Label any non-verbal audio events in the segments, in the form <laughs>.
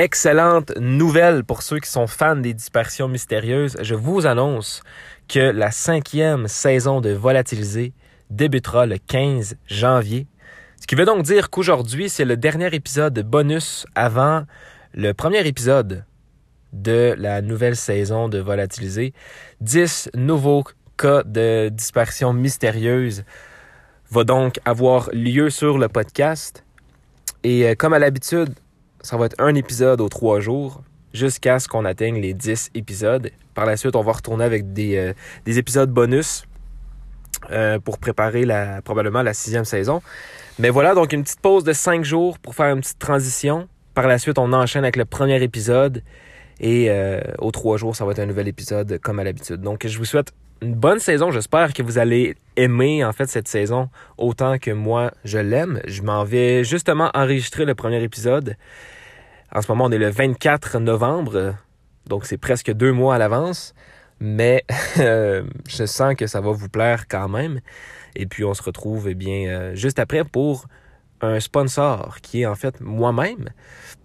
Excellente nouvelle pour ceux qui sont fans des disparitions mystérieuses. Je vous annonce que la cinquième saison de Volatilisé débutera le 15 janvier. Ce qui veut donc dire qu'aujourd'hui, c'est le dernier épisode bonus avant le premier épisode de la nouvelle saison de Volatilisé. 10 nouveaux cas de disparition mystérieuse va donc avoir lieu sur le podcast. Et euh, comme à l'habitude, ça va être un épisode aux trois jours jusqu'à ce qu'on atteigne les 10 épisodes. Par la suite, on va retourner avec des, euh, des épisodes bonus euh, pour préparer probablement la sixième saison. Mais voilà, donc une petite pause de cinq jours pour faire une petite transition. Par la suite, on enchaîne avec le premier épisode. Et euh, aux trois jours, ça va être un nouvel épisode comme à l'habitude. Donc, je vous souhaite une bonne saison. J'espère que vous allez aimer en fait cette saison autant que moi je l'aime. Je m'en vais justement enregistrer le premier épisode. En ce moment, on est le 24 novembre, donc c'est presque deux mois à l'avance. Mais <laughs> euh, je sens que ça va vous plaire quand même. Et puis on se retrouve eh bien euh, juste après pour un sponsor qui est en fait moi-même.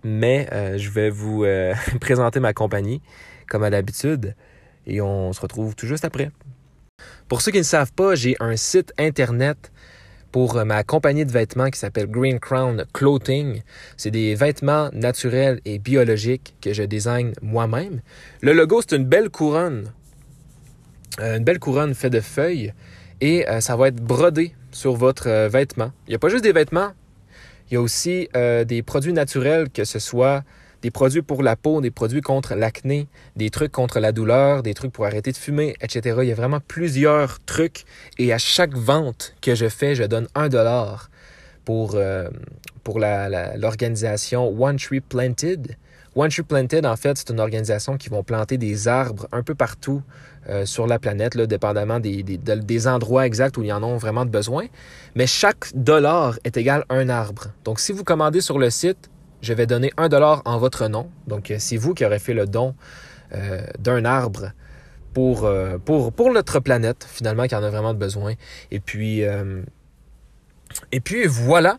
Mais euh, je vais vous <laughs> présenter ma compagnie comme à l'habitude. Et on se retrouve tout juste après. Pour ceux qui ne savent pas, j'ai un site internet pour ma compagnie de vêtements qui s'appelle Green Crown Clothing. C'est des vêtements naturels et biologiques que je design moi-même. Le logo, c'est une belle couronne. Euh, une belle couronne faite de feuilles et euh, ça va être brodé sur votre euh, vêtement. Il n'y a pas juste des vêtements, il y a aussi des produits naturels, que ce soit des produits pour la peau, des produits contre l'acné, des trucs contre la douleur, des trucs pour arrêter de fumer, etc. Il y a vraiment plusieurs trucs et à chaque vente que je fais, je donne un dollar pour, euh, l'organisation One Tree Planted. One Tree Planted, en fait, c'est une organisation qui vont planter des arbres un peu partout euh, sur la planète, dépendamment des, des, des, endroits exacts où ils en ont vraiment besoin. Mais chaque dollar est égal à un arbre. Donc, si vous commandez sur le site, je vais donner un dollar en votre nom. Donc, euh, c'est vous qui aurez fait le don euh, d'un arbre pour, euh, pour, notre planète, finalement, qui en a vraiment besoin. Et puis, voilà.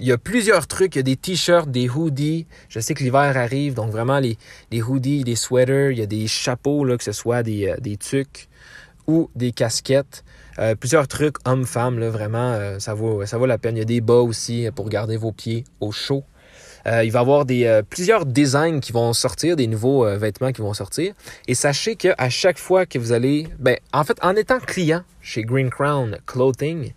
Il y a plusieurs trucs. Il y a des t-shirts, des hoodies. Je sais que l'hiver arrive, donc vraiment les, les hoodies, des sweaters. Il y a des chapeaux, là, que ce soit des, des tucs ou des casquettes. plusieurs trucs hommes-femmes, vraiment, ça, vaut, ça vaut la peine. Il y a des bas aussi pour garder vos pieds au chaud. Euh, il va y avoir euh, plusieurs designs qui vont sortir, des nouveaux euh, vêtements qui vont sortir. Et sachez qu'à chaque fois que vous allez, ben, en fait, en étant client chez Green Crown Clothing,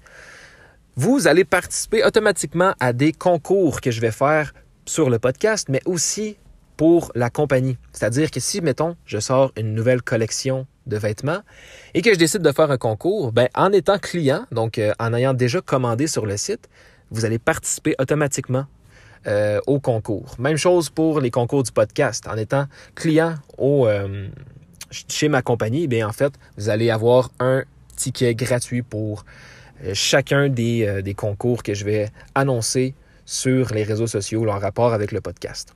vous allez participer automatiquement à des concours que je vais faire sur le podcast, mais aussi pour la compagnie. C'est-à-dire que si, mettons, je sors une nouvelle collection de vêtements et que je décide de faire un concours, ben, en étant client, donc en ayant déjà commandé sur le site, vous allez participer automatiquement euh, au concours. Même chose pour les concours du podcast. En étant client euh, chez ma compagnie, bien en fait, vous allez avoir un ticket gratuit pour euh, chacun des, concours que je vais annoncer sur les réseaux sociaux en rapport avec le podcast.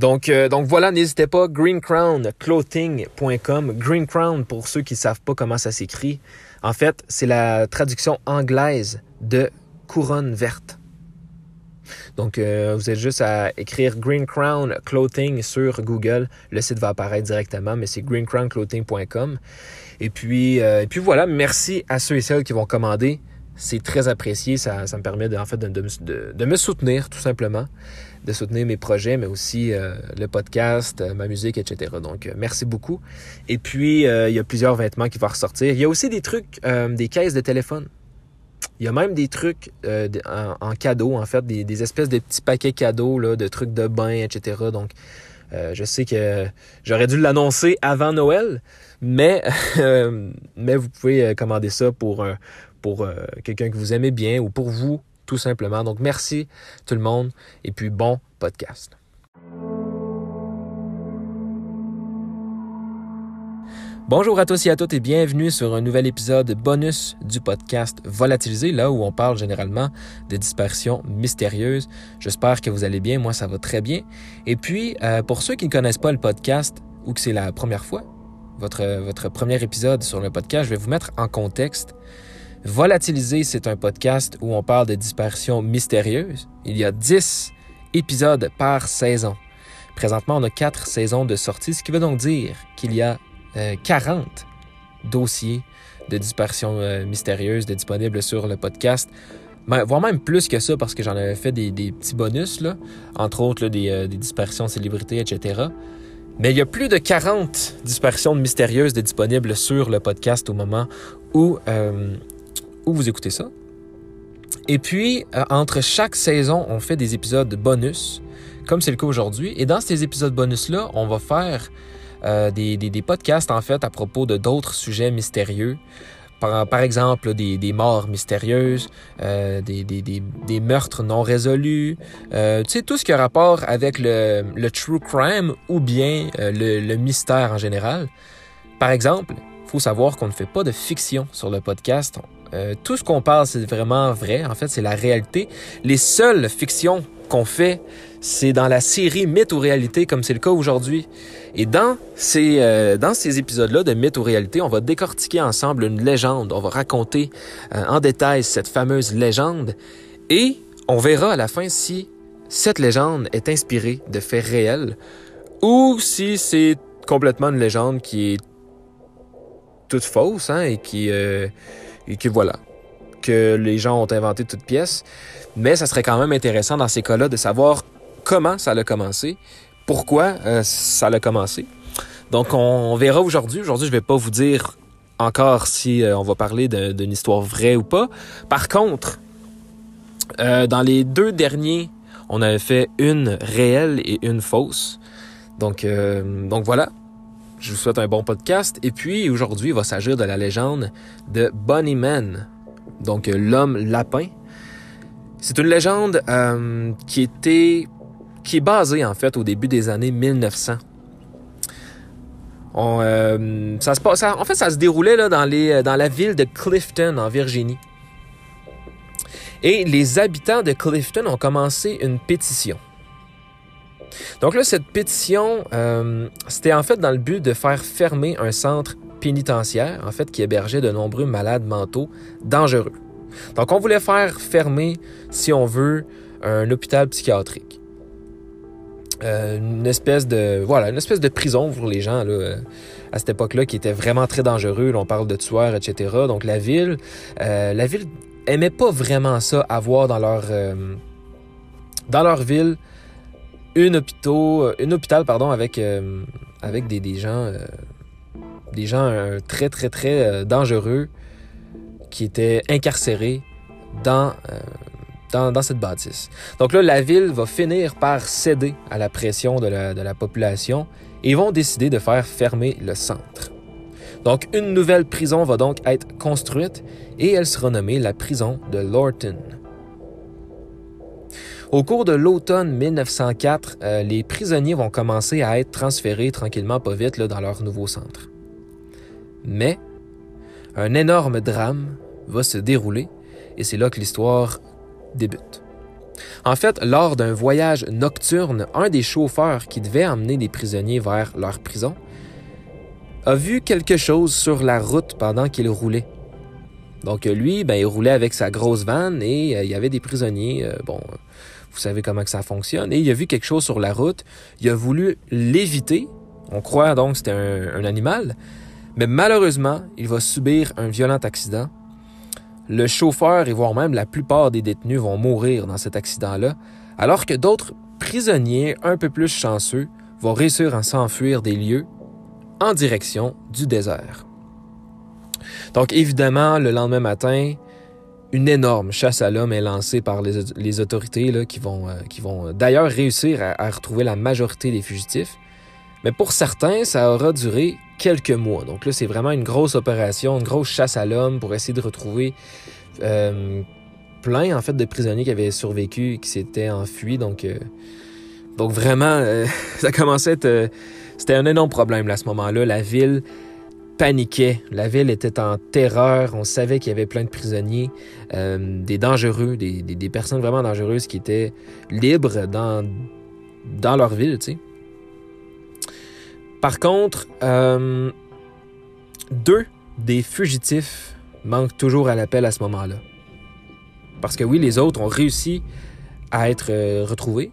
Donc, donc voilà, n'hésitez pas, greencrownclothing.com. Green Crown, pour ceux qui ne savent pas comment ça s'écrit, en fait, c'est la traduction anglaise de couronne verte. Donc, euh, vous êtes juste à écrire Green Crown Clothing sur Google. Le site va apparaître directement, mais c'est greencrownclothing.com. Et puis, euh, et puis voilà, merci à ceux et celles qui vont commander. C'est très apprécié. Ça, ça me permet de, me soutenir, tout simplement. De soutenir mes projets, mais aussi euh, le podcast, ma musique, etc. Donc, merci beaucoup. Et puis, il y a plusieurs vêtements qui vont ressortir. Il y a aussi des trucs, des caisses de téléphone. Il y a même des trucs euh, en, cadeau, en fait, des, espèces de petits paquets cadeaux, là, de trucs de bain, etc. Donc, euh, je sais que j'aurais dû l'annoncer avant Noël, mais, <laughs> mais vous pouvez euh, commander ça pour, pour quelqu'un que vous aimez bien ou pour vous, tout simplement. Donc, merci tout le monde et puis bon podcast. Bonjour à tous et à toutes et bienvenue sur un nouvel épisode bonus du podcast Volatilisé, là où on parle généralement de disparitions mystérieuses. J'espère que vous allez bien, moi ça va très bien. Et puis, euh, pour ceux qui ne connaissent pas le podcast ou que c'est la première fois, votre, premier épisode sur le podcast, je vais vous mettre en contexte. Volatilisé, c'est un podcast où on parle de disparitions mystérieuses. Il y a 10 épisodes par saison. Présentement, on a quatre saisons de sortie, ce qui veut donc dire qu'il y a 40 euh, dossiers de dispersion euh, mystérieuse disponibles sur le podcast. Ben, voire même plus que ça parce que j'en avais fait des, petits bonus, là, entre autres des, euh, des, dispersions de célébrités, etc. Mais il y a plus de 40 dispersions mystérieuses disponibles sur le podcast au moment où, où vous écoutez ça. Et puis, entre chaque saison, on fait des épisodes bonus comme c'est le cas aujourd'hui. Et dans ces épisodes bonus-là, on va faire euh, des, des, podcasts, en fait, à propos de d'autres sujets mystérieux. Par, par exemple, des, des, morts mystérieuses, euh, des, meurtres non résolus, euh, tu sais, tout ce qui a rapport avec le, le true crime ou bien le, le mystère en général. Par exemple, il faut savoir qu'on ne fait pas de fiction sur le podcast. Tout ce qu'on parle, c'est vraiment vrai. En fait, c'est la réalité. Les seules fictions qu'on fait, c'est dans la série Mythe ou réalité, comme c'est le cas aujourd'hui. Et dans ces, euh, dans ces épisodes-là de Mythe ou réalité, on va décortiquer ensemble une légende. On va raconter euh, en détail cette fameuse légende. Et on verra à la fin si cette légende est inspirée de faits réels ou si c'est complètement une légende qui est toute fausse hein, et qui euh, et que voilà que les gens ont inventé toute pièce. Mais ça serait quand même intéressant dans ces cas-là de savoir comment ça a commencé, pourquoi euh, ça a commencé. Donc on, verra aujourd'hui. Aujourd'hui, je vais pas vous dire encore si euh, on va parler d'une histoire vraie ou pas. Par contre, euh, dans les deux derniers, on avait fait une réelle et une fausse. Donc, voilà. Je vous souhaite un bon podcast. Et puis aujourd'hui, il va s'agir de la légende de Bunny Man, donc l'homme lapin. C'est une légende qui était qui est basée en fait au début des années 1900. Euh, ça se passe, en fait, ça se déroulait là, dans, les, dans la ville de Clifton, en Virginie. Et les habitants de Clifton ont commencé une pétition. Donc là, cette pétition, euh, c'était en fait dans le but de faire fermer un centre pénitentiaire, en fait, qui hébergeait de nombreux malades mentaux dangereux. Donc, on voulait faire fermer, si on veut, un hôpital psychiatrique. Euh, une espèce de voilà une espèce de prison pour les gens là, euh, à cette époque-là qui était vraiment très dangereux. on parle de tueurs, etc. Donc la ville, euh, la ville aimait pas vraiment ça avoir dans leur dans leur ville une hôpital, une hôpital pardon avec avec des, des gens des gens très très très dangereux qui étaient incarcérés dans, dans, cette bâtisse. Donc là, la ville va finir par céder à la pression de la, population et vont décider de faire fermer le centre. Donc une nouvelle prison va donc être construite et elle sera nommée la prison de Lorton. Au cours de l'automne 1904, euh, les prisonniers vont commencer à être transférés tranquillement, pas vite, dans leur nouveau centre. Mais un énorme drame va se dérouler et c'est là que l'histoire débute. En fait, lors d'un voyage nocturne, un des chauffeurs qui devait emmener des prisonniers vers leur prison a vu quelque chose sur la route pendant qu'il roulait. Donc lui, ben, il roulait avec sa grosse vanne et euh, il y avait des prisonniers. Euh, bon, vous savez comment que ça fonctionne. Et il a vu quelque chose sur la route. Il a voulu l'éviter. On croit donc que c'était un animal. Mais malheureusement, il va subir un violent accident. Le chauffeur et voire même la plupart des détenus vont mourir dans cet accident-là, alors que d'autres prisonniers un peu plus chanceux vont réussir à s'enfuir des lieux en direction du désert. Donc évidemment, le lendemain matin, une énorme chasse à l'homme est lancée par les, autorités qui vont, euh, qui vont d'ailleurs réussir à retrouver la majorité des fugitifs. Mais pour certains, ça aura duré quelques mois. Donc là, c'est vraiment une grosse opération, une grosse chasse à l'homme pour essayer de retrouver euh, plein en fait de prisonniers qui avaient survécu et qui s'étaient enfuis. Donc, euh, donc vraiment, euh, <laughs> ça commençait à être... c'était un énorme problème à ce moment-là. La ville paniquait. La ville était en terreur. On savait qu'il y avait plein de prisonniers, des dangereux, des, des, des, personnes vraiment dangereuses qui étaient libres dans, dans leur ville, tu sais. Par contre, euh, deux des fugitifs manquent toujours à l'appel à ce moment-là. Parce que oui, les autres ont réussi à être euh, retrouvés,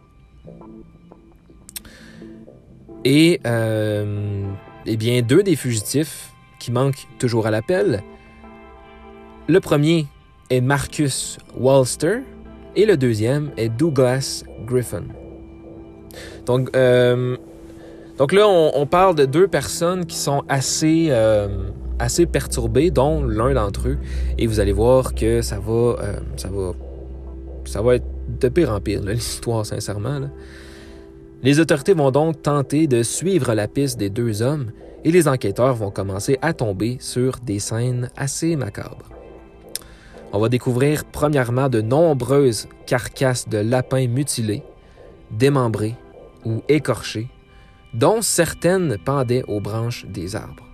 Et, eh bien, deux des fugitifs qui manquent toujours à l'appel. Le premier est Marcus Walster et le deuxième est Douglas Griffin. Donc, euh, donc là, on, parle de deux personnes qui sont assez, euh, assez perturbées, dont l'un d'entre eux. Et vous allez voir que ça va, euh, ça va, ça va être de pire en pire, <laughs> l'histoire, sincèrement. Les autorités vont donc tenter de suivre la piste des deux hommes et les enquêteurs vont commencer à tomber sur des scènes assez macabres. On va découvrir premièrement de nombreuses carcasses de lapins mutilés, démembrés ou écorchés, dont certaines pendaient aux branches des arbres.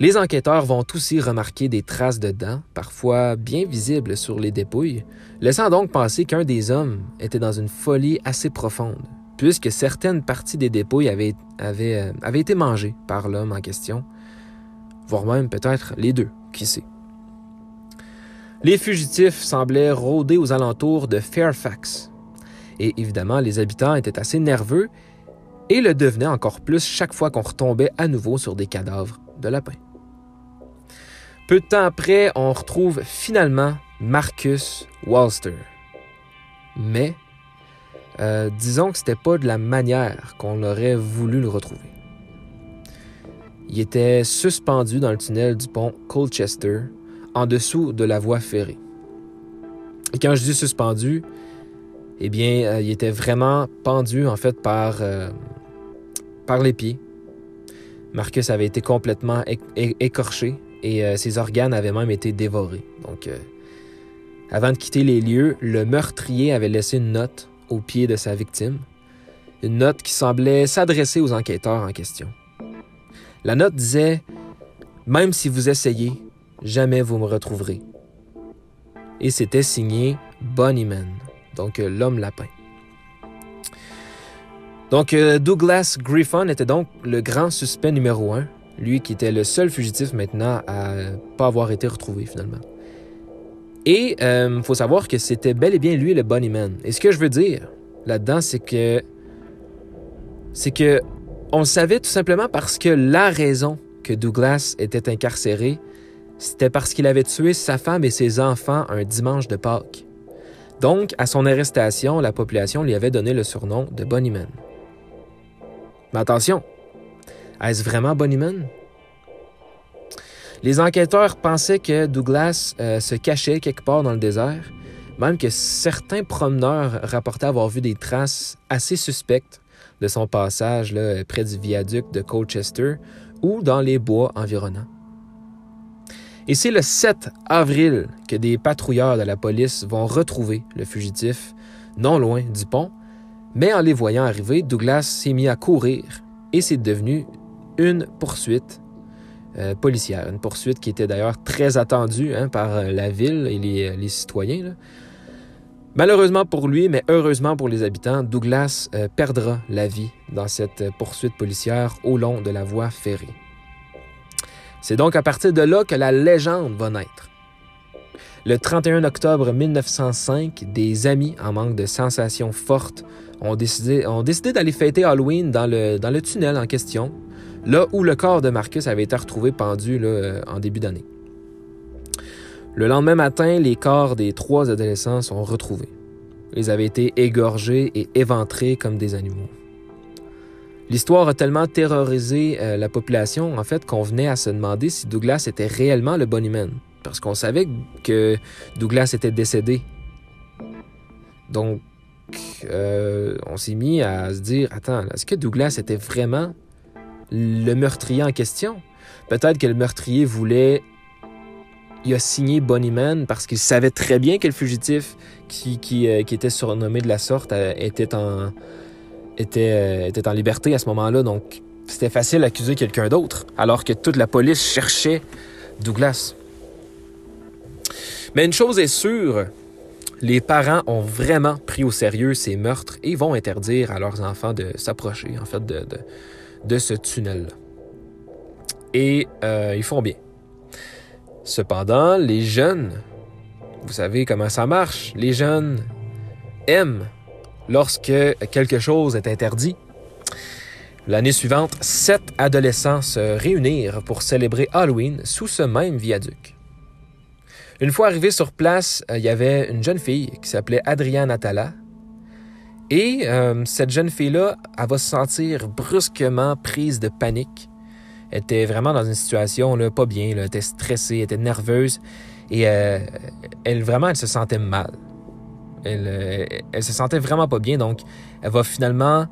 Les enquêteurs vont aussi remarquer des traces de dents, parfois bien visibles sur les dépouilles, laissant donc penser qu'un des hommes était dans une folie assez profonde, puisque certaines parties des dépouilles avaient, euh, été mangées par l'homme en question, voire même peut-être les deux, qui sait. Les fugitifs semblaient rôder aux alentours de Fairfax, et évidemment les habitants étaient assez nerveux et le devenaient encore plus chaque fois qu'on retombait à nouveau sur des cadavres de lapins. Peu de temps après, on retrouve finalement Marcus Walster. Mais euh, disons que c'était pas de la manière qu'on aurait voulu le retrouver. Il était suspendu dans le tunnel du pont Colchester, en dessous de la voie ferrée. Et quand je dis suspendu, eh bien, euh, il était vraiment pendu en fait par, euh, par les pieds. Marcus avait été complètement écorché et ses organes avaient même été dévorés. Donc, avant de quitter les lieux, le meurtrier avait laissé une note au pied de sa victime, une note qui semblait s'adresser aux enquêteurs en question. La note disait Même si vous essayez, jamais vous me retrouverez. Et c'était signé Bunnyman, donc euh, l'homme lapin. Donc euh, Douglas Griffon était donc le grand suspect numéro un, lui qui était le seul fugitif maintenant à pas avoir été retrouvé finalement. Et il euh, faut savoir que c'était bel et bien lui le Bunnyman. Et ce que je veux dire là-dedans, c'est que c'est que on le savait tout simplement parce que la raison que Douglas était incarcéré, c'était parce qu'il avait tué sa femme et ses enfants un dimanche de Pâques. Donc, à son arrestation, la population lui avait donné le surnom de Bunnyman. Mais attention, est-ce vraiment Bunnyman? Les enquêteurs pensaient que Douglas euh, se cachait quelque part dans le désert, même que certains promeneurs rapportaient avoir vu des traces assez suspectes de son passage près du viaduc de Colchester ou dans les bois environnants. Et c'est le 7 avril que des patrouilleurs de la police vont retrouver le fugitif non loin du pont, mais en les voyant arriver, Douglas s'est mis à courir et c'est devenu une poursuite euh, policière. Une poursuite qui était d'ailleurs très attendue hein, par euh, la ville et les, euh, citoyens. Malheureusement pour lui, mais heureusement pour les habitants, Douglas perdra la vie dans cette poursuite policière au long de la voie ferrée. C'est donc à partir de là que la légende va naître. Le 31 octobre 1905, des amis en manque de sensations fortes ont décidé, d'aller fêter Halloween dans le, tunnel en question, là où le corps de Marcus avait été retrouvé pendu en début d'année. Le lendemain matin, les corps des trois adolescents sont retrouvés. Ils avaient été égorgés et éventrés comme des animaux. L'histoire a tellement terrorisé euh, la population, en fait, qu'on venait à se demander si Douglas était réellement le Bunnyman. Parce qu'on savait que Douglas était décédé. Donc, euh, on s'est mis à se dire, attends, est-ce que Douglas était vraiment le meurtrier en question? Peut-être que le meurtrier voulait. Il a signé Bonnyman parce qu'il savait très bien que le fugitif qui, euh, était surnommé de la sorte euh, était en liberté à ce moment-là. Donc, c'était facile d'accuser quelqu'un d'autre, alors que toute la police cherchait Douglas. Mais une chose est sûre, les parents ont vraiment pris au sérieux ces meurtres et vont interdire à leurs enfants de s'approcher, en fait, de, ce tunnel. Et euh, ils font bien. Cependant, les jeunes, vous savez comment ça marche, les jeunes aiment lorsque quelque chose est interdit. L'année suivante, sept adolescents se réunirent pour célébrer Halloween sous ce même viaduc. Une fois arrivés sur place, euh, il y avait une jeune fille qui s'appelait Adrienne Atala. Et euh, cette jeune fille-là, elle va se sentir brusquement prise de panique. Elle était vraiment dans une situation là, pas bien, elle était stressée, elle était nerveuse et euh, elle vraiment, elle se sentait mal. Elle, elle se sentait vraiment pas bien, donc elle va finalement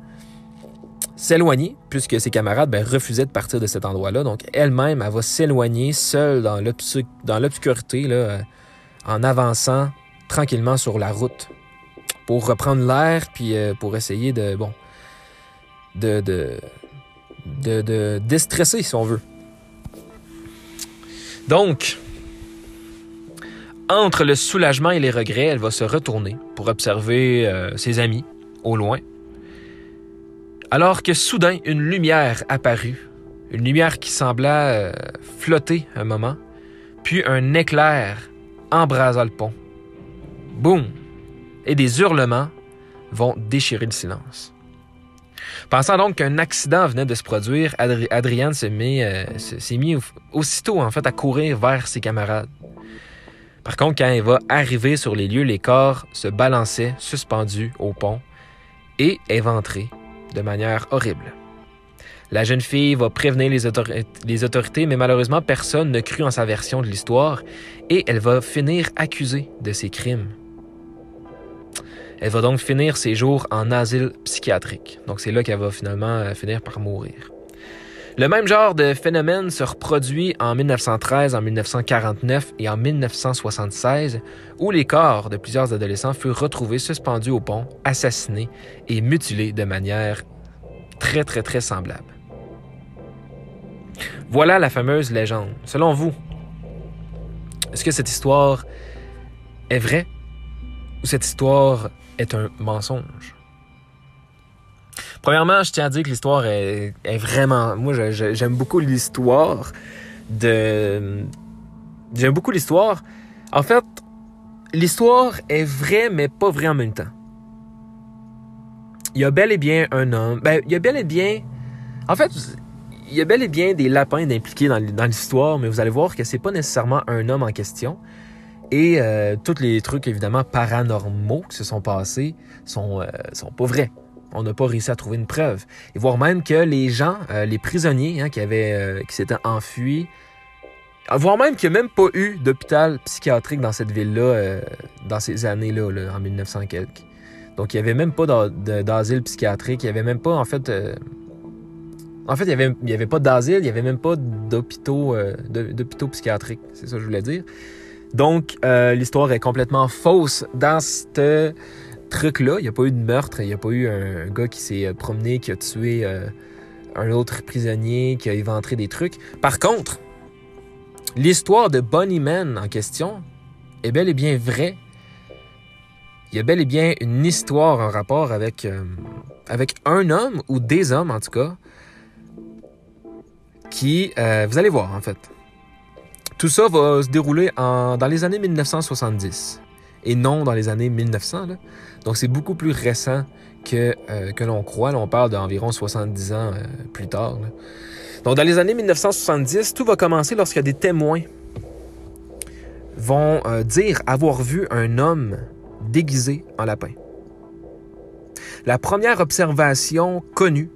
s'éloigner, puisque ses camarades ben, refusaient de partir de cet endroit-là. Donc elle-même, elle va s'éloigner seule dans l'obscurité, euh, en avançant tranquillement sur la route pour reprendre l'air, puis euh, pour essayer de, bon, de, de, de, de déstresser, si on veut. Donc, entre le soulagement et les regrets, elle va se retourner pour observer euh, ses amis au loin alors que soudain une lumière apparut, une lumière qui sembla euh, flotter un moment, puis un éclair embrasa le pont. Boum! Et des hurlements vont déchirer le silence. Pensant donc qu'un accident venait de se produire, Adrienne s'est mis, euh, mis aussitôt en fait à courir vers ses camarades. Par contre, quand elle va arriver sur les lieux, les corps se balançaient suspendus au pont et éventrés de manière horrible. La jeune fille va prévenir les, autorités, mais malheureusement, personne ne crut en sa version de l'histoire et elle va finir accusée de ses crimes. Elle va donc finir ses jours en asile psychiatrique. Donc c'est là qu'elle va finalement euh, finir par mourir. Le même genre de phénomène se reproduit en 1913, en 1949 et en 1976, où les corps de plusieurs adolescents furent retrouvés suspendus au pont, assassinés et mutilés de manière très très très semblable. Voilà la fameuse légende. Selon vous, est-ce que cette histoire est vraie ou cette histoire est un mensonge? Premièrement, je tiens à dire que l'histoire est, vraiment. Moi, j'aime beaucoup l'histoire de. J'aime beaucoup l'histoire. En fait, l'histoire est vraie, mais pas vraie en même temps. Il y a bel et bien un homme. Ben, il y a bel et bien. En fait, il y a bel et bien des lapins impliqués dans, l'histoire, mais vous allez voir que c'est pas nécessairement un homme en question. Et euh, tous les trucs, évidemment, paranormaux qui se sont passés sont, euh, sont pas vrais on n'a pas réussi à trouver une preuve. Et voir même que les gens, euh, les prisonniers hein, qui, avaient, euh, qui s'étaient enfuis, voire même qu'il n'y a même pas eu d'hôpital psychiatrique dans cette ville-là euh, dans ces années-là, en 1900 quelques. Donc, il n'y avait même pas d'asile psychiatrique. Il n'y avait même pas, en fait... en fait, il n'y avait, y avait pas d'asile, il n'y avait même pas d'hôpitaux d'hôpitaux psychiatriques. C'est ça que je voulais dire. Donc, l'histoire est complètement fausse dans cette truc-là. Il n'y a pas eu de meurtre, il n'y a pas eu un, gars qui s'est euh, promené, qui a tué euh, un autre prisonnier, qui a éventré des trucs. Par contre, l'histoire de Bonnie Man en question est bel et bien vraie. Il y a bel et bien une histoire en rapport avec, euh, avec un homme, ou des hommes en tout cas, qui, vous allez voir en fait. Tout ça va se dérouler dans les années 1970 et non dans les années 1900. Donc c'est beaucoup plus récent que, euh, que l'on croit. on parle d'environ 70 ans euh, plus tard. Donc dans les années 1970, tout va commencer a des témoins vont euh, dire avoir vu un homme déguisé en lapin. La première observation connue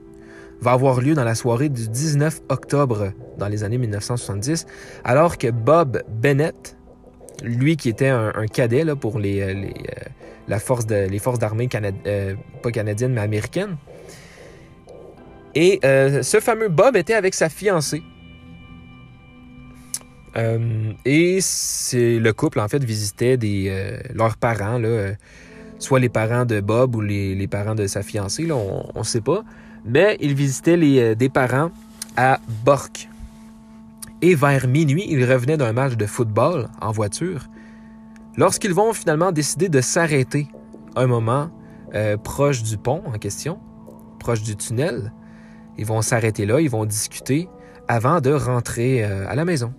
va avoir lieu dans la soirée du 19 octobre dans les années 1970, alors que Bob Bennett, lui qui était un, cadet pour les, euh, euh, les forces d'armée euh, pas canadiennes, mais américaines. Et ce fameux Bob était avec sa fiancée. et le couple, en fait, visitait leurs parents, soit les parents de Bob ou les, parents de sa fiancée, on ne sait pas. Mais ils visitaient des parents à Bork. Et vers minuit, ils revenaient d'un match de football en voiture lorsqu'ils vont finalement décider de s'arrêter un moment euh, proche du pont en question, proche du tunnel. Ils vont s'arrêter là, ils vont discuter avant de rentrer euh, à la maison.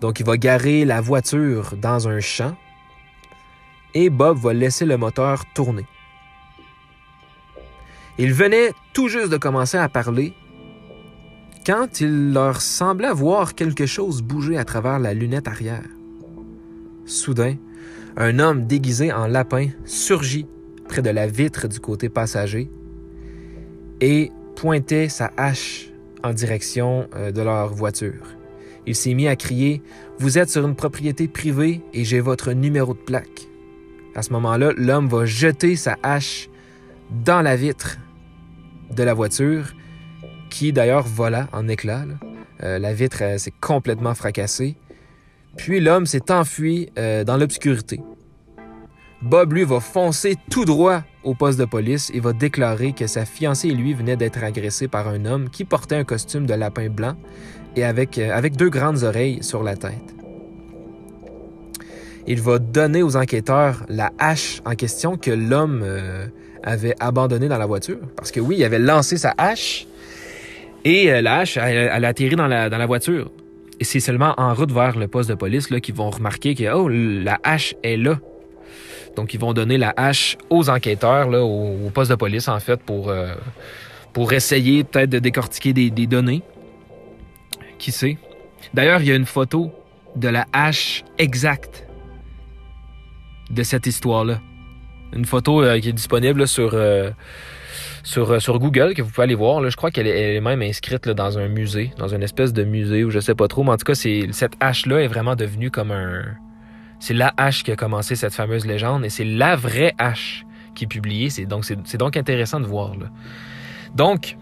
Donc il va garer la voiture dans un champ et Bob va laisser le moteur tourner. Il venait tout juste de commencer à parler quand il leur semblait voir quelque chose bouger à travers la lunette arrière. Soudain, un homme déguisé en lapin surgit près de la vitre du côté passager et pointait sa hache en direction euh, de leur voiture. Il s'est mis à crier Vous êtes sur une propriété privée et j'ai votre numéro de plaque. À ce moment-là, l'homme va jeter sa hache dans la vitre de la voiture qui d'ailleurs vola en éclats. Euh, la vitre s'est complètement fracassée. Puis l'homme s'est enfui euh, dans l'obscurité. Bob, lui, va foncer tout droit au poste de police et va déclarer que sa fiancée et lui venaient d'être agressés par un homme qui portait un costume de lapin blanc et avec, euh, avec deux grandes oreilles sur la tête. Il va donner aux enquêteurs la hache en question que l'homme avait abandonnée dans la voiture. Parce que oui, il avait lancé sa hache et euh, la hache, elle, a atterri dans la, dans la voiture. Et c'est seulement en route vers le poste de police là, qu'ils vont remarquer que oh, la hache est là. Donc, ils vont donner la hache aux enquêteurs, là, au, poste de police, en fait, pour, euh, pour essayer peut-être de décortiquer des, des, données. Qui sait? D'ailleurs, il y a une photo de la hache exacte de cette histoire-là. Une photo euh, qui est disponible sur, sur, euh, sur Google que vous pouvez aller voir. je crois qu'elle est, même inscrite dans un musée, dans une espèce de musée ou je sais pas trop. Mais en tout cas, cette hache-là est vraiment devenue comme un. C'est la hache qui a commencé cette fameuse légende et c'est la vraie hache qui est publiée. C'est donc, donc intéressant de voir. Donc,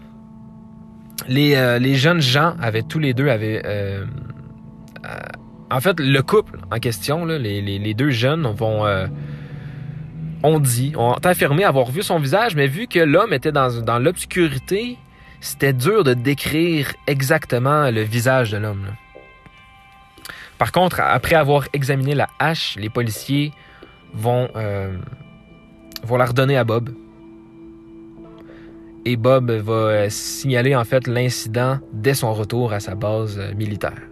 les, euh, les, jeunes gens avaient tous les deux avaient. Euh, en fait, le couple en question, les, deux jeunes vont on dit, on a affirmé avoir vu son visage, mais vu que l'homme était dans, l'obscurité, c'était dur de décrire exactement le visage de l'homme. Par contre, après avoir examiné la hache, les policiers vont, euh, vont la redonner à Bob. Et Bob va euh, signaler en fait l'incident dès son retour à sa base euh, militaire.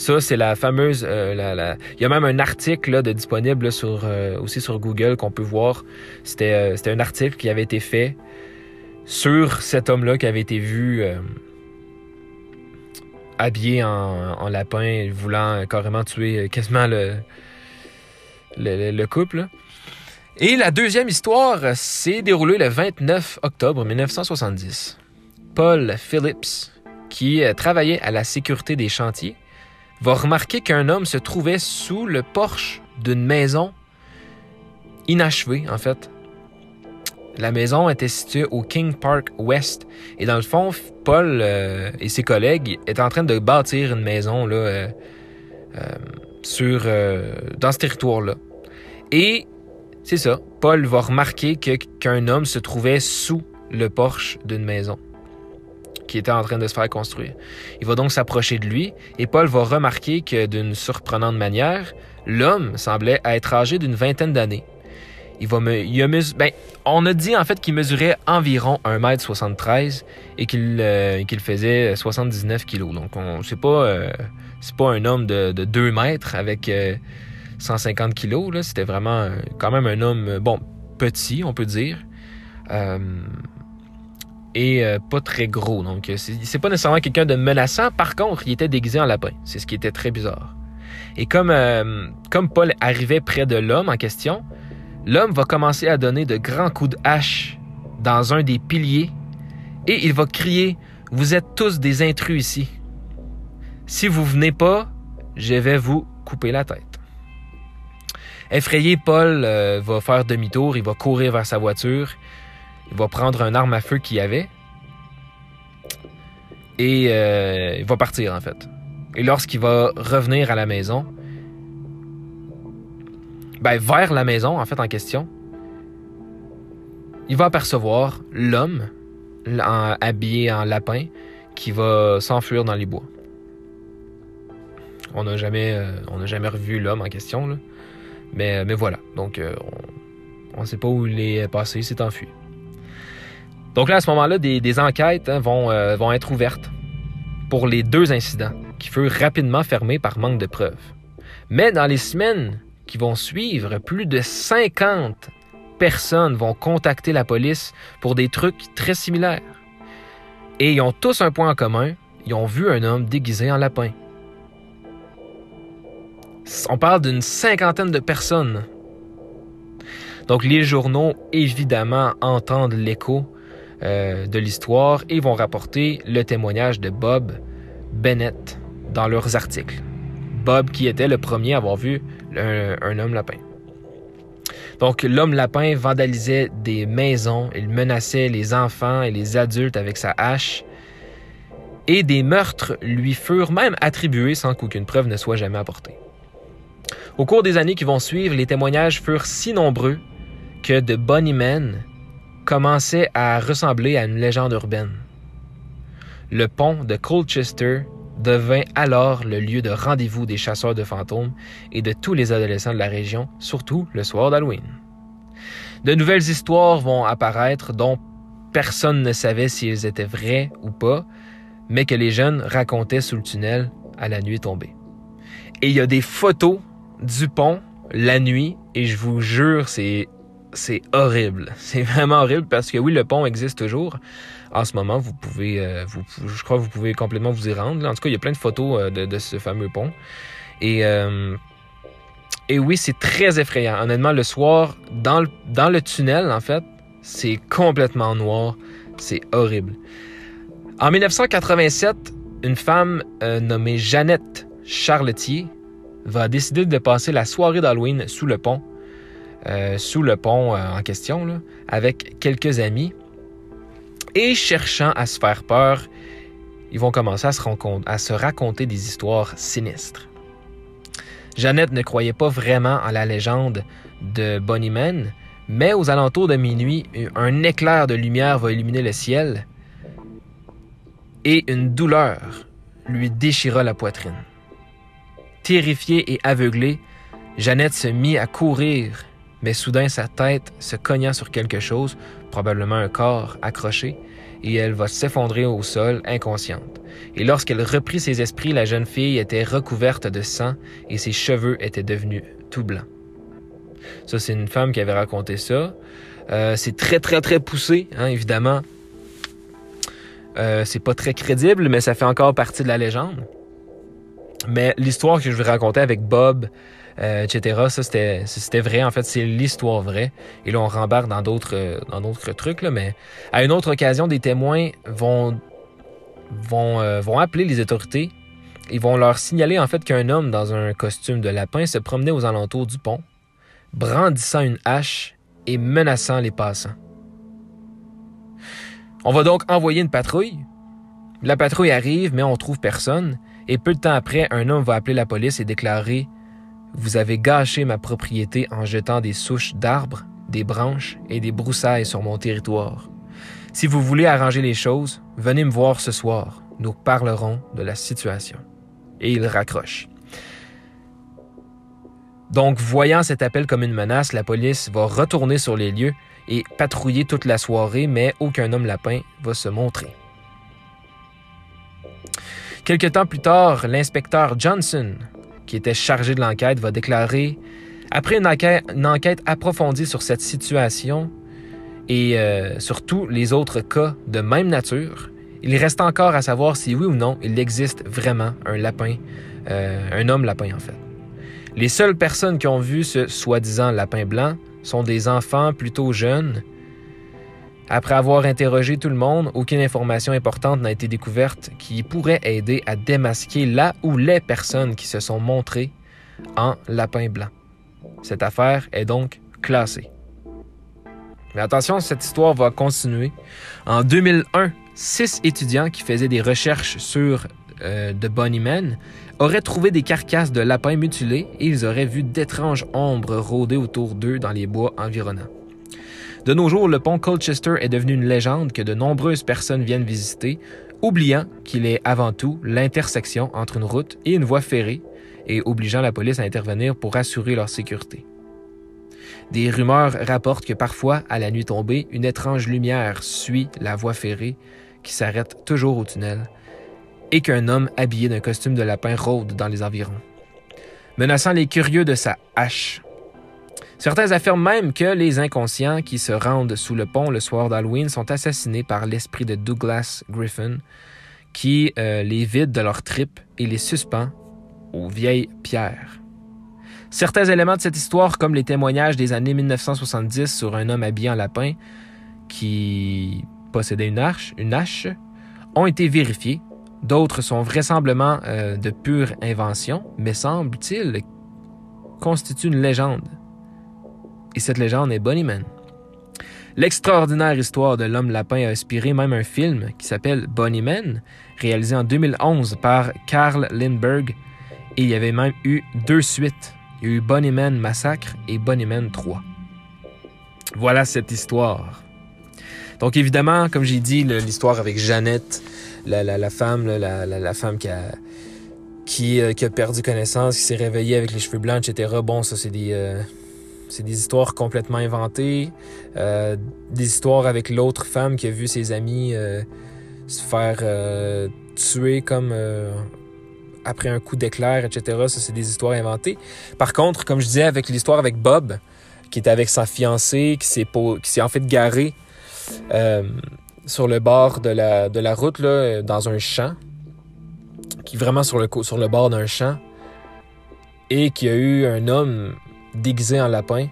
Ça, c'est la fameuse. Euh, il y a même un article là, de disponible sur, euh, aussi sur Google qu'on peut voir. C'était, euh, c'était un article qui avait été fait sur cet homme-là qui avait été vu habillé en, lapin, voulant carrément tuer quasiment le, le, couple. Et la deuxième histoire s'est déroulée le 29 octobre 1970. Paul Phillips, qui travaillait à la sécurité des chantiers, va remarquer qu'un homme se trouvait sous le porche d'une maison inachevée, en fait. La maison était située au King Park West. Et dans le fond, Paul euh, et ses collègues étaient en train de bâtir une maison là, euh, euh, sur, dans ce territoire-là. Et c'est ça. Paul va remarquer qu'un homme se trouvait sous le porche d'une maison qui était en train de se faire construire. Il va donc s'approcher de lui et Paul va remarquer que d'une surprenante manière, l'homme semblait être âgé d'une vingtaine d'années. Il va me, il a ben, on a dit en fait qu'il mesurait environ 1m73 et qu'il euh, faisait 79 kg. Donc on c'est pas euh, c'est pas un homme de, de 2 mètres avec 150 kg là, c'était vraiment quand même un homme bon petit, on peut dire. Et euh, pas très gros. Donc, euh, c'est pas nécessairement quelqu'un de menaçant. Par contre, il était déguisé en lapin. C'est ce qui était très bizarre. Et comme, euh, comme Paul arrivait près de l'homme en question, l'homme va commencer à donner de grands coups de hache dans un des piliers et il va crier Vous êtes tous des intrus ici. Si vous venez pas, je vais vous couper la tête. Effrayé, Paul va faire demi-tour, il va courir vers sa voiture il va prendre un arme à feu qu'il avait et euh, il va partir en fait. Et lorsqu'il va revenir à la maison, ben, vers la maison en fait en question, il va apercevoir l'homme habillé en lapin qui va s'enfuir dans les bois. On n'a jamais, euh, jamais revu l'homme en question, là. Mais, voilà. Donc, euh, on ne sait pas où il est passé, il s'est enfui. Donc là, à ce moment-là, des, enquêtes hein, vont, euh, vont être ouvertes pour les deux incidents, qui furent rapidement fermés par manque de preuves. Mais dans les semaines qui vont suivre, plus de 50 personnes vont contacter la police pour des trucs très similaires. Et ils ont tous un point en commun, ils ont vu un homme déguisé en lapin. On parle d'une cinquantaine de personnes. Donc les journaux, évidemment, entendent l'écho euh, de l'histoire et vont rapporter le témoignage de Bob Bennett dans leurs articles. Bob qui était le premier à avoir vu un, homme lapin. Donc l'homme lapin vandalisait des maisons, il menaçait les enfants et les adultes avec sa hache, et des meurtres lui furent même attribués sans qu'aucune preuve ne soit jamais apportée. Au cours des années qui vont suivre, les témoignages furent si nombreux que The Man commençait à ressembler à une légende urbaine. Le pont de Colchester devint alors le lieu de rendez-vous des chasseurs de fantômes et de tous les adolescents de la région, surtout le soir d'Halloween. De nouvelles histoires vont apparaître dont personne ne savait si elles étaient vraies ou pas, mais que les jeunes racontaient sous le tunnel à la nuit tombée. Et il y a des photos du pont la nuit et je vous jure, c'est c'est horrible. <laughs> C'est vraiment horrible parce que oui, le pont existe toujours. En ce moment, vous pouvez, euh, je crois que vous pouvez complètement vous y rendre. En tout cas, il y a plein de photos euh, de, ce fameux pont. Et, euh, et oui, c'est très effrayant. Honnêtement, le soir, dans le, dans le tunnel, en fait, c'est complètement noir. C'est horrible. En 1987, une femme nommée Jeannette Charletier va décider de passer la soirée d'Halloween sous le pont euh, sous le pont euh, en question, avec quelques amis. Et cherchant à se faire peur, ils vont commencer à se, à se raconter des histoires sinistres. Jeannette ne croyait pas vraiment en la légende de Bonnie Man, mais aux alentours de minuit, un éclair de lumière va illuminer le ciel et une douleur lui déchira la poitrine. Terrifiée et aveuglée, Jeannette se mit à courir mais soudain sa tête se cogna sur quelque chose, probablement un corps accroché, et elle va s'effondrer au sol inconsciente. Et lorsqu'elle reprit ses esprits, la jeune fille était recouverte de sang et ses cheveux étaient devenus tout blancs. Ça, c'est une femme qui avait raconté ça. Euh, c'est très, très, très poussé, hein, évidemment. Euh, c'est pas très crédible, mais ça fait encore partie de la légende. Mais l'histoire que je vais raconter avec Bob, euh, etc. Ça, c'était vrai. En fait, c'est l'histoire vraie. Et là, on rembarque dans d'autres euh, dans d'autres trucs. Là, mais à une autre occasion, des témoins vont, vont, euh, vont appeler les autorités. Ils vont leur signaler en fait qu'un homme dans un costume de lapin se promenait aux alentours du pont, brandissant une hache et menaçant les passants. On va donc envoyer une patrouille. La patrouille arrive, mais on trouve personne. Et peu de temps après, un homme va appeler la police et déclarer vous avez gâché ma propriété en jetant des souches d'arbres, des branches et des broussailles sur mon territoire. Si vous voulez arranger les choses, venez me voir ce soir. Nous parlerons de la situation. Et il raccroche. Donc, voyant cet appel comme une menace, la police va retourner sur les lieux et patrouiller toute la soirée, mais aucun homme lapin va se montrer. Quelque temps plus tard, l'inspecteur Johnson qui était chargé de l'enquête, va déclarer Après une enquête, approfondie sur cette situation et euh, sur tous les autres cas de même nature, il reste encore à savoir si oui ou non il existe vraiment un lapin, euh, un homme lapin en fait. Les seules personnes qui ont vu ce soi-disant lapin blanc sont des enfants plutôt jeunes après avoir interrogé tout le monde, aucune information importante n'a été découverte qui pourrait aider à démasquer la ou les personnes qui se sont montrées en lapin blanc. Cette affaire est donc classée. Mais attention, cette histoire va continuer. En 2001, six étudiants qui faisaient des recherches sur euh, de Bonnie Man auraient trouvé des carcasses de lapins mutilés et ils auraient vu d'étranges ombres rôder autour d'eux dans les bois environnants. De nos jours, le pont Colchester est devenu une légende que de nombreuses personnes viennent visiter, oubliant qu'il est avant tout l'intersection entre une route et une voie ferrée et obligeant la police à intervenir pour assurer leur sécurité. Des rumeurs rapportent que parfois, à la nuit tombée, une étrange lumière suit la voie ferrée qui s'arrête toujours au tunnel et qu'un homme habillé d'un costume de lapin rôde dans les environs, menaçant les curieux de sa hache Certains affirment même que les inconscients qui se rendent sous le pont le soir d'Halloween sont assassinés par l'esprit de Douglas Griffin, qui euh, les vide de leurs tripes et les suspend aux vieilles pierres. Certains éléments de cette histoire, comme les témoignages des années 1970 sur un homme habillé en lapin qui possédait une hache, une hache ont été vérifiés. D'autres sont vraisemblablement euh, de pure invention, mais semble-t-il constituent une légende. Et cette légende est Bunnyman. L'extraordinaire histoire de l'homme lapin a inspiré même un film qui s'appelle Bunnyman, réalisé en 2011 par Carl Lindbergh, et il y avait même eu deux suites. Il y a eu Bunnyman Massacre et Bunnyman 3. Voilà cette histoire. Donc évidemment, comme j'ai dit, l'histoire avec Jeannette, la, femme, la, femme qui a, qui, euh, qui, a perdu connaissance, qui s'est réveillée avec les cheveux blancs, etc. Bon, ça c'est des, euh, c'est des histoires complètement inventées. Euh, des histoires avec l'autre femme qui a vu ses amis se faire tuer comme après un coup d'éclair, etc. Ça, c'est des histoires inventées. Par contre, comme je disais, avec l'histoire avec Bob, qui était avec sa fiancée, qui s'est, qui s'est en fait garé euh, sur le bord de la, de la route, là, dans un champ, qui est vraiment sur le, sur le bord d'un champ, et qui a eu un homme déguisé en lapin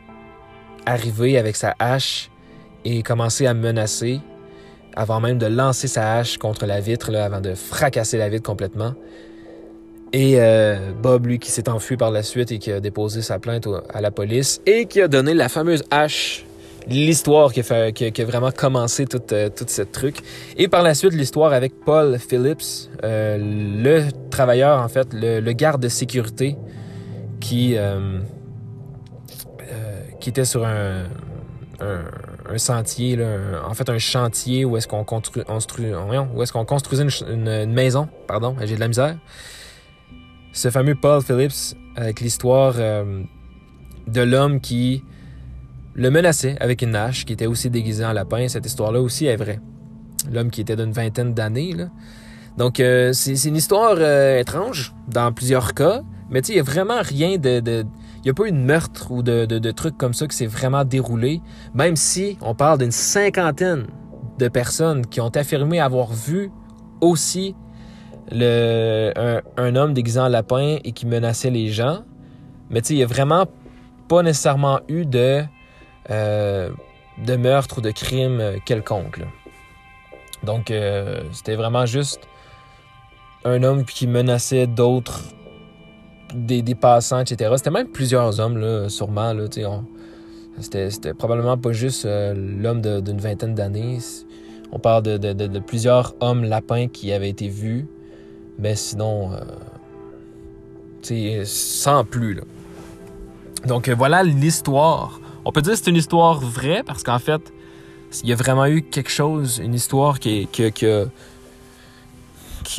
arriver avec sa hache et commencer à menacer avant même de lancer sa hache contre la vitre, là, avant de fracasser la vitre complètement. Et euh, Bob, lui, qui s'est enfui par la suite et qui a déposé sa plainte à la police et qui a donné la fameuse hache, l'histoire qui, a vraiment commencé tout, euh, tout ce truc. Et par la suite, l'histoire avec Paul Phillips, euh, le travailleur, en fait, le, garde de sécurité qui, qui était sur un, un, sentier, là, en fait un chantier où est-ce qu'on construit, où est-ce qu'on construisait une, une maison, pardon, j'ai de la misère ce fameux Paul Phillips avec l'histoire euh, de l'homme qui le menaçait avec une hache, qui était aussi déguisé en lapin. Cette histoire-là aussi est vraie. L'homme qui était d'une vingtaine d'années. Donc, euh, c'est une histoire euh, étrange dans plusieurs cas, mais il n'y a vraiment rien de... Il n'y a pas eu de meurtre ou de, de, comme ça qui s'est vraiment déroulé, même si on parle d'une cinquantaine de personnes qui ont affirmé avoir vu aussi un, homme déguisé en lapin et qui menaçait les gens. Mais tu sais, il n'y a vraiment pas nécessairement eu de, euh, meurtre ou de crime quelconque. Donc, euh, c'était vraiment juste un homme qui menaçait d'autres, des, passants, etc. C'était même plusieurs hommes, là, sûrement. Là, c'était, c'était probablement pas juste euh, l'homme d'une vingtaine d'années. On parle de, plusieurs hommes lapins qui avaient été vus mais sinon, euh, sans plus. Donc euh, voilà l'histoire. On peut dire que c'est une histoire vraie parce qu'en fait, il y a vraiment eu quelque chose, une histoire qui a, qui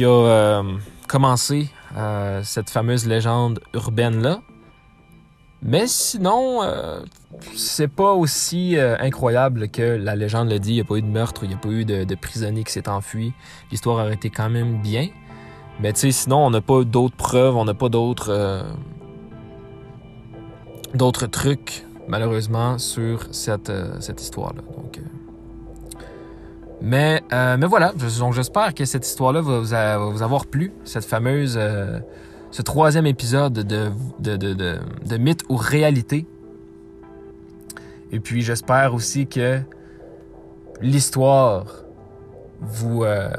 a euh, commencé euh, cette fameuse légende urbaine-là. Mais sinon, c'est pas aussi incroyable que la légende le dit. Il n'y a pas eu de meurtre, il n'y a pas eu de, prisonnier qui s'est enfui. L'histoire aurait été quand même bien. Mais tu sais, sinon, on n'a pas d'autres preuves, on n'a pas d'autres euh, trucs, malheureusement, sur cette, euh, cette histoire-là. Donc, euh, mais, mais voilà, donc j'espère que cette histoire-là va, vous avoir plu, cette fameuse, ce troisième épisode de, de, de, de, mythe ou réalité. Et puis j'espère aussi que l'histoire vous, euh,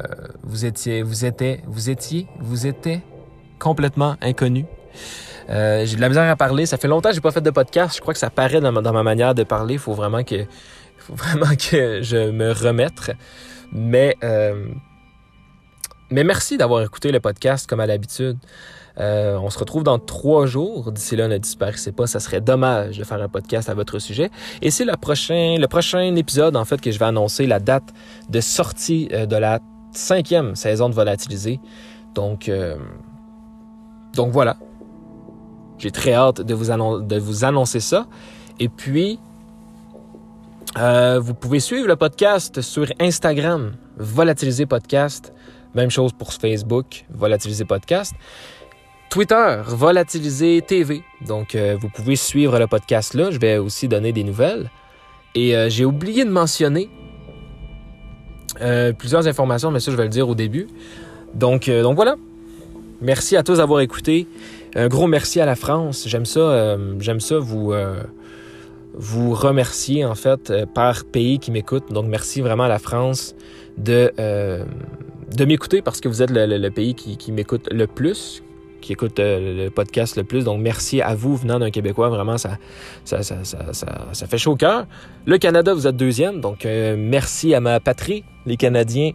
vous étiez, vous étiez, vous étiez, vous étiez complètement inconnu. Euh, j'ai de la misère à parler. Ça fait longtemps que j'ai pas fait de podcast. Je crois que ça paraît dans ma, manière de parler. Faut vraiment que, faut vraiment que je me remette. Mais, euh, mais merci d'avoir écouté le podcast comme à l'habitude. Euh, on se retrouve dans trois jours. D'ici là, ne disparaissez pas. Ça serait dommage de faire un podcast à votre sujet. Et c'est le prochain, le prochain épisode, en fait, que je vais annoncer la date de sortie euh, de la cinquième saison de Volatiliser. Donc, euh, donc voilà. J'ai très hâte de vous, de vous annoncer ça. Et puis, vous pouvez suivre le podcast sur Instagram, Volatiliser Podcast. Même chose pour Facebook, Volatiliser Podcast. Twitter, Volatiliser TV. Donc, euh, vous pouvez suivre le podcast là. Je vais aussi donner des nouvelles. Et euh, j'ai oublié de mentionner euh, plusieurs informations, mais ça, je vais le dire au début. Donc, donc voilà. Merci à tous d'avoir écouté. Un gros merci à la France. J'aime ça, j'aime ça vous, vous remercier, en fait, par pays qui m'écoute. Donc, merci vraiment à la France de, de m'écouter parce que vous êtes le, pays qui, m'écoute le plus, qui écoute euh, le podcast le plus. Donc, merci à vous venant d'un Québécois. Vraiment, ça, ça, ça, ça, fait chaud au cœur. Le Canada, vous êtes deuxième. Donc, euh, merci à ma patrie, les Canadiens,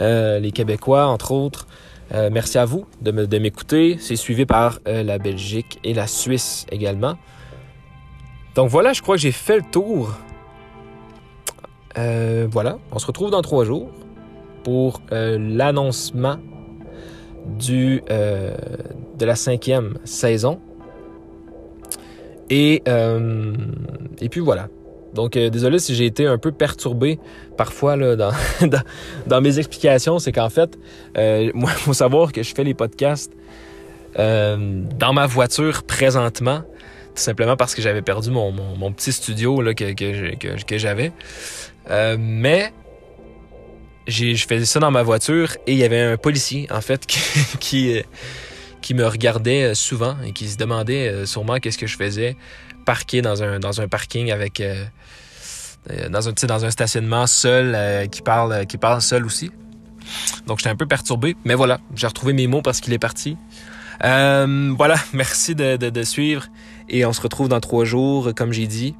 euh, les Québécois, entre autres. merci à vous de m'écouter. C'est suivi par la Belgique et la Suisse également. Donc voilà, je crois que j'ai fait le tour. voilà, on se retrouve dans trois jours pour l'annoncement du, euh, de la cinquième saison. Et, euh, puis voilà. Donc, euh, désolé si j'ai été un peu perturbé parfois <laughs> dans, dans, mes explications. C'est qu'en fait, moi, il faut savoir que je fais les podcasts dans ma voiture présentement, tout simplement parce que j'avais perdu mon, mon, petit studio là, que, que, que, j'avais. mais je faisais ça dans ma voiture et il y avait un policier, en fait, <laughs> qui, qui, me regardait euh, souvent et qui se demandait euh, sûrement qu'est-ce que je faisais, parqué dans un, dans un parking avec... Euh, dans un, dans un stationnement seul, qui, parle, qui parle seul aussi. Donc j'étais un peu perturbé, mais voilà, j'ai retrouvé mes mots parce qu'il est parti. voilà, <laughs> merci de, de suivre et on se retrouve dans trois jours, comme j'ai dit.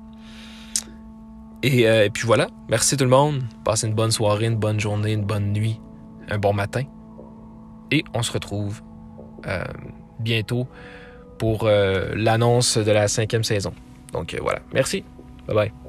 Euh, et, puis voilà. Merci tout le monde. Passez une bonne soirée, une bonne journée, une bonne nuit, un bon matin. Et on se retrouve euh, bientôt pour euh, l'annonce de la cinquième saison. Donc voilà. Merci. Bye bye.